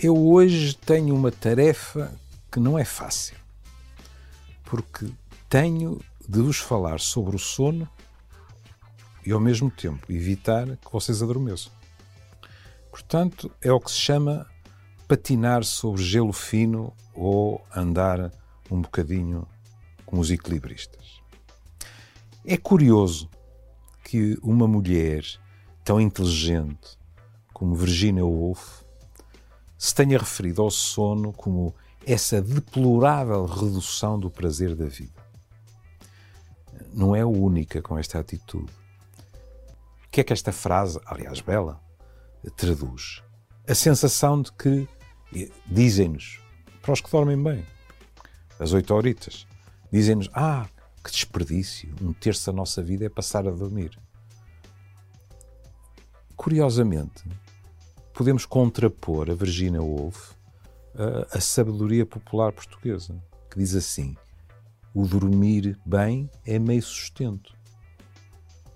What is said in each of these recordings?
Eu hoje tenho uma tarefa que não é fácil, porque tenho de vos falar sobre o sono e, ao mesmo tempo, evitar que vocês adormeçam. Portanto, é o que se chama patinar sobre gelo fino ou andar um bocadinho com os equilibristas. É curioso que uma mulher tão inteligente como Virginia Woolf se tenha referido ao sono como essa deplorável redução do prazer da vida. Não é a única com esta atitude. O que é que esta frase, aliás bela, traduz? A sensação de que dizem-nos, para os que dormem bem, as oito horitas, dizem-nos, ah, que desperdício, um terço da nossa vida é passar a dormir. Curiosamente, podemos contrapor a Virginia Woolf a sabedoria popular portuguesa, que diz assim: o dormir bem é meio sustento.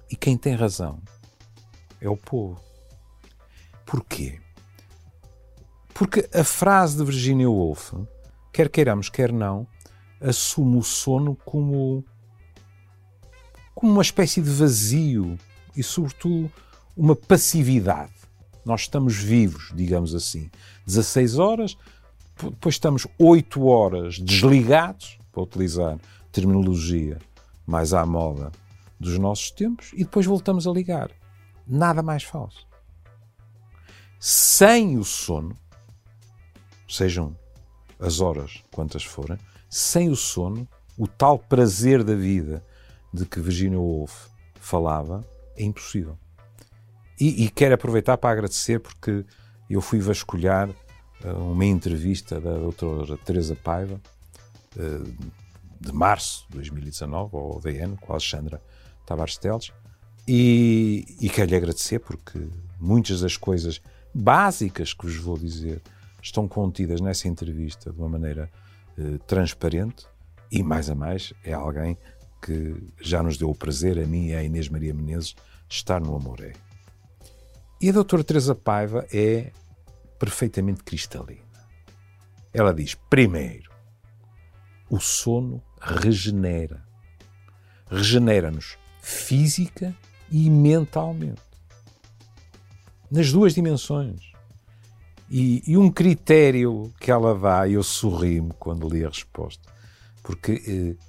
E quem tem razão é o povo. Porquê? Porque a frase de Virginia Woolf, quer queiramos, quer não, assume o sono como, como uma espécie de vazio e, sobretudo, uma passividade. Nós estamos vivos, digamos assim. 16 horas, depois estamos 8 horas desligados, para utilizar terminologia mais à moda dos nossos tempos, e depois voltamos a ligar. Nada mais falso. Sem o sono, sejam as horas quantas forem, sem o sono, o tal prazer da vida de que Virginia Woolf falava é impossível. E, e quero aproveitar para agradecer porque eu fui vasculhar uh, uma entrevista da doutora Teresa Paiva uh, de março de 2019, ao DN, com a Alexandra Tavares Teles, e, e quero lhe agradecer porque muitas das coisas básicas que vos vou dizer estão contidas nessa entrevista de uma maneira uh, transparente e, mais a mais, é alguém que já nos deu o prazer, a mim e a Inês Maria Menezes, estar no Amoré. E a doutora Teresa Paiva é perfeitamente cristalina. Ela diz, primeiro, o sono regenera. Regenera-nos física e mentalmente. Nas duas dimensões. E, e, um critério que ela dá, eu sorri-me quando li a resposta, porque eh,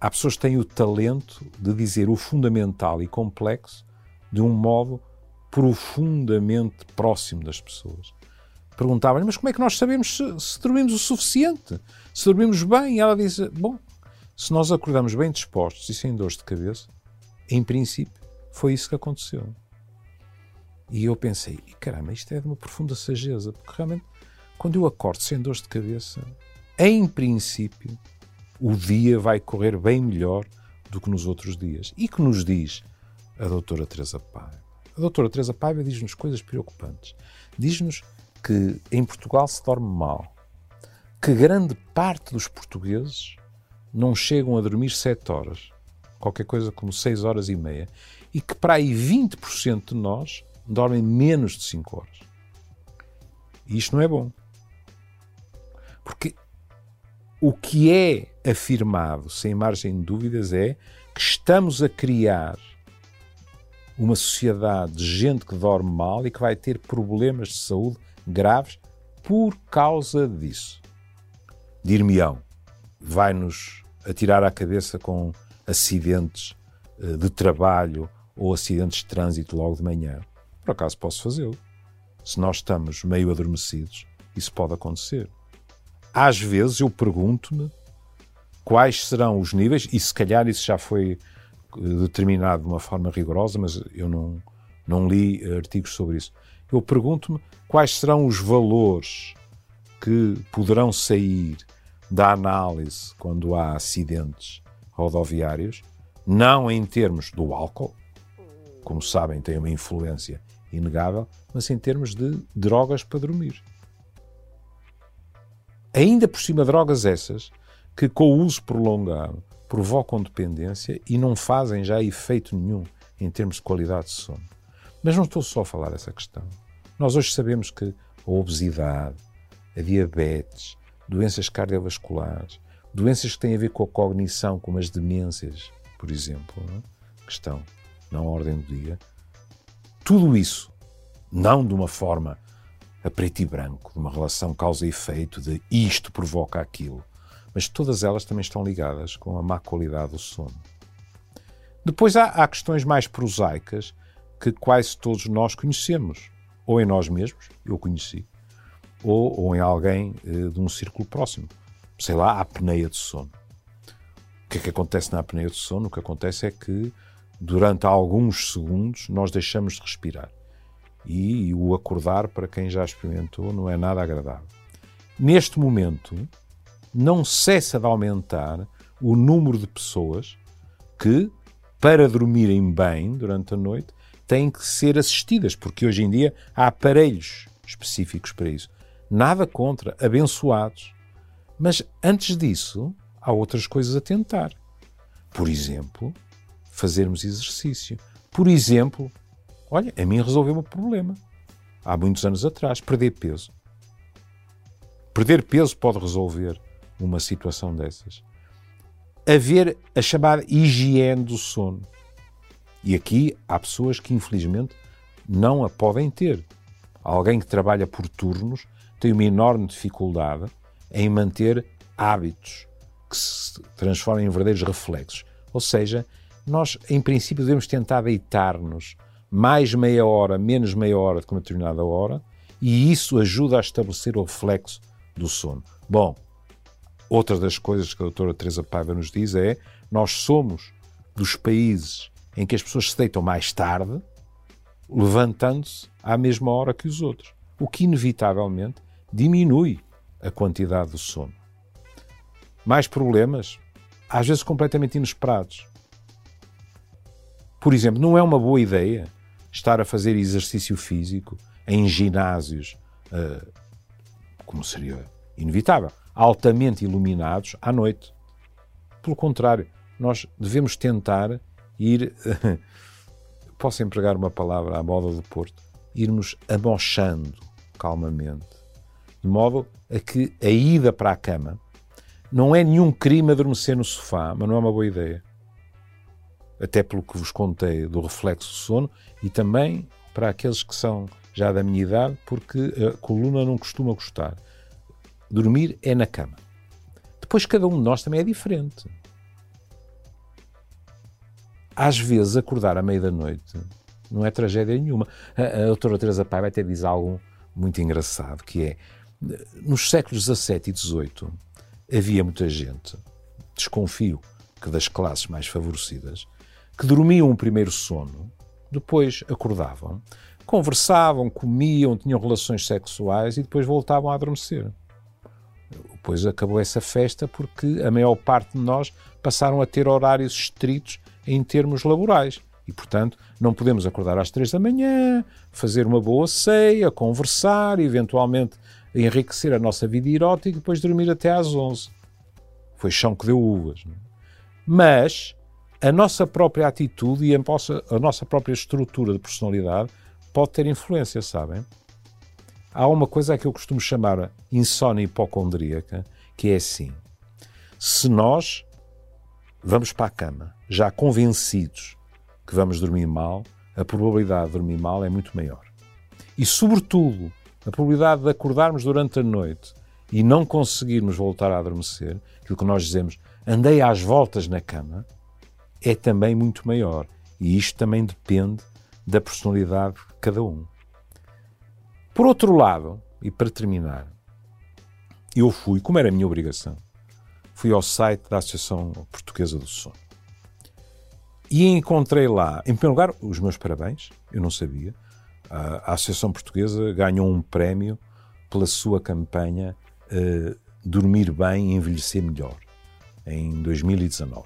há pessoas que têm o talento de dizer o fundamental e complexo de um modo profundamente próximo das pessoas. Perguntavam-lhe, mas como é que nós sabemos se, se, dormimos o suficiente? Se dormimos bem? E ela disse, bom, se nós acordamos bem dispostos e sem dores de cabeça, em princípio, foi isso que aconteceu. E eu pensei, caramba, isto é de uma profunda sageza, porque realmente, quando eu acordo sem dores de cabeça, em princípio, o dia vai correr bem melhor do que nos outros dias. E que nos diz a doutora Teresa Paiva? A doutora Teresa Paiva diz-nos coisas preocupantes. Diz-nos que em Portugal se dorme mal, que grande parte dos portugueses não chegam a dormir 7 horas, qualquer coisa como 6 horas e meia, e que para aí 20% de nós dormem menos de 5 horas. E isto não é bom. Porque o que é afirmado, sem margem de dúvidas, é que estamos a criar uma sociedade de gente que dorme mal e que vai ter problemas de saúde graves por causa disso. Dir-me-ão, vai-nos atirar à cabeça com acidentes eh, de trabalho ou acidentes de trânsito logo de manhã. Por acaso posso fazê-lo. Se nós estamos meio adormecidos, isso pode acontecer. Às vezes eu pergunto-me quais serão os níveis, e se calhar isso já foi determinado de uma forma rigorosa, mas eu não, não li artigos sobre isso. Eu pergunto-me quais serão os valores que poderão sair da análise quando há acidentes rodoviários, não em termos do álcool, como sabem, tem uma influência inegável, mas em termos de drogas para dormir. Ainda por cima, drogas essas que, com o uso prolongado, provocam dependência e não fazem já efeito nenhum em termos de qualidade de sono. Mas não estou só a falar dessa questão. Nós hoje sabemos que a obesidade, a diabetes, doenças cardiovasculares, doenças que têm a ver com a cognição, como as demências, por exemplo, é? que estão na ordem do dia. Tudo isso, não de uma forma a preto e branco, de uma relação causa efeito, de isto provoca aquilo, mas todas elas também estão ligadas com a má qualidade do sono. Depois há, há questões mais prosaicas que quase todos nós conhecemos, ou em nós mesmos, eu conheci, ou, ou em alguém eh, de um círculo próximo. Sei lá, a apneia de sono. O que é que acontece na apneia de sono? O que acontece é que durante alguns segundos nós deixamos de respirar. E, e o acordar, para quem já experimentou, não é nada agradável. Neste momento, não cessa de aumentar o número de pessoas que, para dormirem bem durante a noite, têm que ser assistidas, porque hoje em dia há aparelhos específicos para isso. Nada contra, abençoados. Mas antes disso, há outras coisas a tentar. Por exemplo, fazermos exercício. Por exemplo, olha, a mim resolveu o problema. Há muitos anos atrás, perder peso. Perder peso pode resolver uma situação dessas. Haver a chamada higiene do sono. E aqui há pessoas que, infelizmente, não a podem ter. Alguém que trabalha por turnos tem uma enorme dificuldade em manter hábitos que se transformam em verdadeiros reflexos. Ou seja, nós, em princípio, devemos tentar deitar-nos mais meia hora, menos meia hora de uma determinada hora, e isso ajuda a estabelecer o reflexo do sono. Bom, outra das coisas que a doutora Teresa Paiva nos diz é nós somos dos países em que as pessoas se deitam mais tarde, levantando-se à mesma hora que os outros, o que inevitavelmente diminui a quantidade do sono. Mais problemas, às vezes completamente inesperados. Por exemplo, não é uma boa ideia estar a fazer exercício físico em ginásios, uh, como seria inevitável, altamente iluminados à noite. Pelo contrário, nós devemos tentar ir. posso empregar uma palavra à moda do Porto? Irmos amochando calmamente, de modo a que a ida para a cama não é nenhum crime adormecer no sofá, mas não é uma boa ideia até pelo que vos contei do reflexo do sono, e também para aqueles que são já da minha idade, porque a coluna não costuma gostar. Dormir é na cama. Depois, cada um de nós também é diferente. Às vezes, acordar à meia da noite não é tragédia nenhuma. A, a doutora Teresa Paiva até diz algo muito engraçado, que é, nos séculos XVII e XVIII, havia muita gente, desconfio que das classes mais favorecidas, que dormiam um primeiro sono, depois acordavam, conversavam, comiam, tinham relações sexuais e depois voltavam a adormecer. Depois acabou essa festa porque a maior parte de nós passaram a ter horários estritos em termos laborais. E, portanto, não podemos acordar às três da manhã, fazer uma boa ceia, conversar, eventualmente enriquecer a nossa vida erótica e depois dormir até às onze. Foi chão que deu uvas. É? Mas a nossa própria atitude e a nossa, a nossa própria estrutura de personalidade pode ter influência, sabem? Há uma coisa que eu costumo chamar insónia hipocondríaca, que é assim: se nós vamos para a cama já convencidos que vamos dormir mal, a probabilidade de dormir mal é muito maior. E, sobretudo, a probabilidade de acordarmos durante a noite e não conseguirmos voltar a adormecer, aquilo que nós dizemos, andei às voltas na cama, é também muito maior. E isto também depende da personalidade de cada um. Por outro lado, e para terminar, eu fui, como era a minha obrigação, fui ao site da Associação Portuguesa do Sono. E encontrei lá, em primeiro lugar, os meus parabéns, eu não sabia. A Associação Portuguesa ganhou um prémio pela sua campanha uh, Dormir Bem e Envelhecer Melhor, em 2019.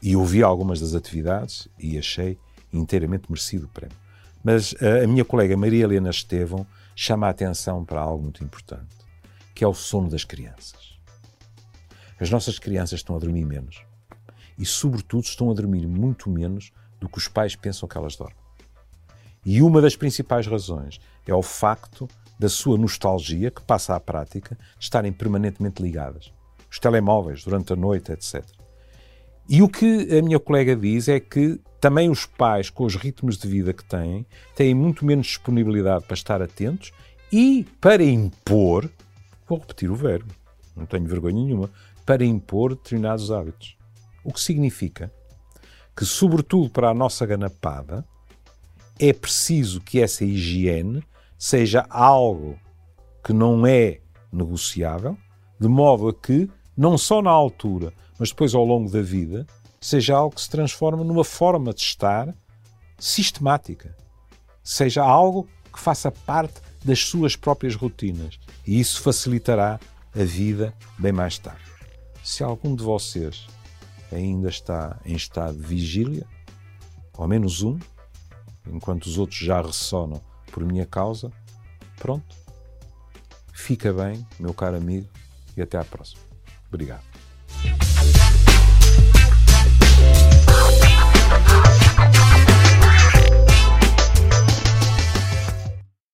E ouvi algumas das atividades e achei inteiramente merecido o prémio. Mas eh, a minha colega Maria Helena Estevão chama a atenção para algo muito importante, que é o sono das crianças. As nossas crianças estão a dormir menos. E, sobretudo, estão a dormir muito menos do que os pais pensam que elas dormem. E uma das principais razões é o facto da sua nostalgia, que passa à prática, de estarem permanentemente ligadas. Os telemóveis, durante a noite, etc. E o que a minha colega diz é que também os pais, com os ritmos de vida que têm, têm muito menos disponibilidade para estar atentos e para impor, vou repetir o verbo, não tenho vergonha nenhuma, para impor determinados hábitos. O que significa que, sobretudo para a nossa ganapada, é preciso que essa higiene seja algo que não é negociável, de modo a que, não só na altura, mas depois ao longo da vida, seja algo que se transforma numa forma de estar sistemática. Seja algo que faça parte das suas próprias rotinas. E isso facilitará a vida bem mais tarde. Se algum de vocês ainda está em estado de vigília, ao menos um, enquanto os outros já ressonam por minha causa, pronto. Fica bem, meu caro amigo, e até à próxima. Obrigado.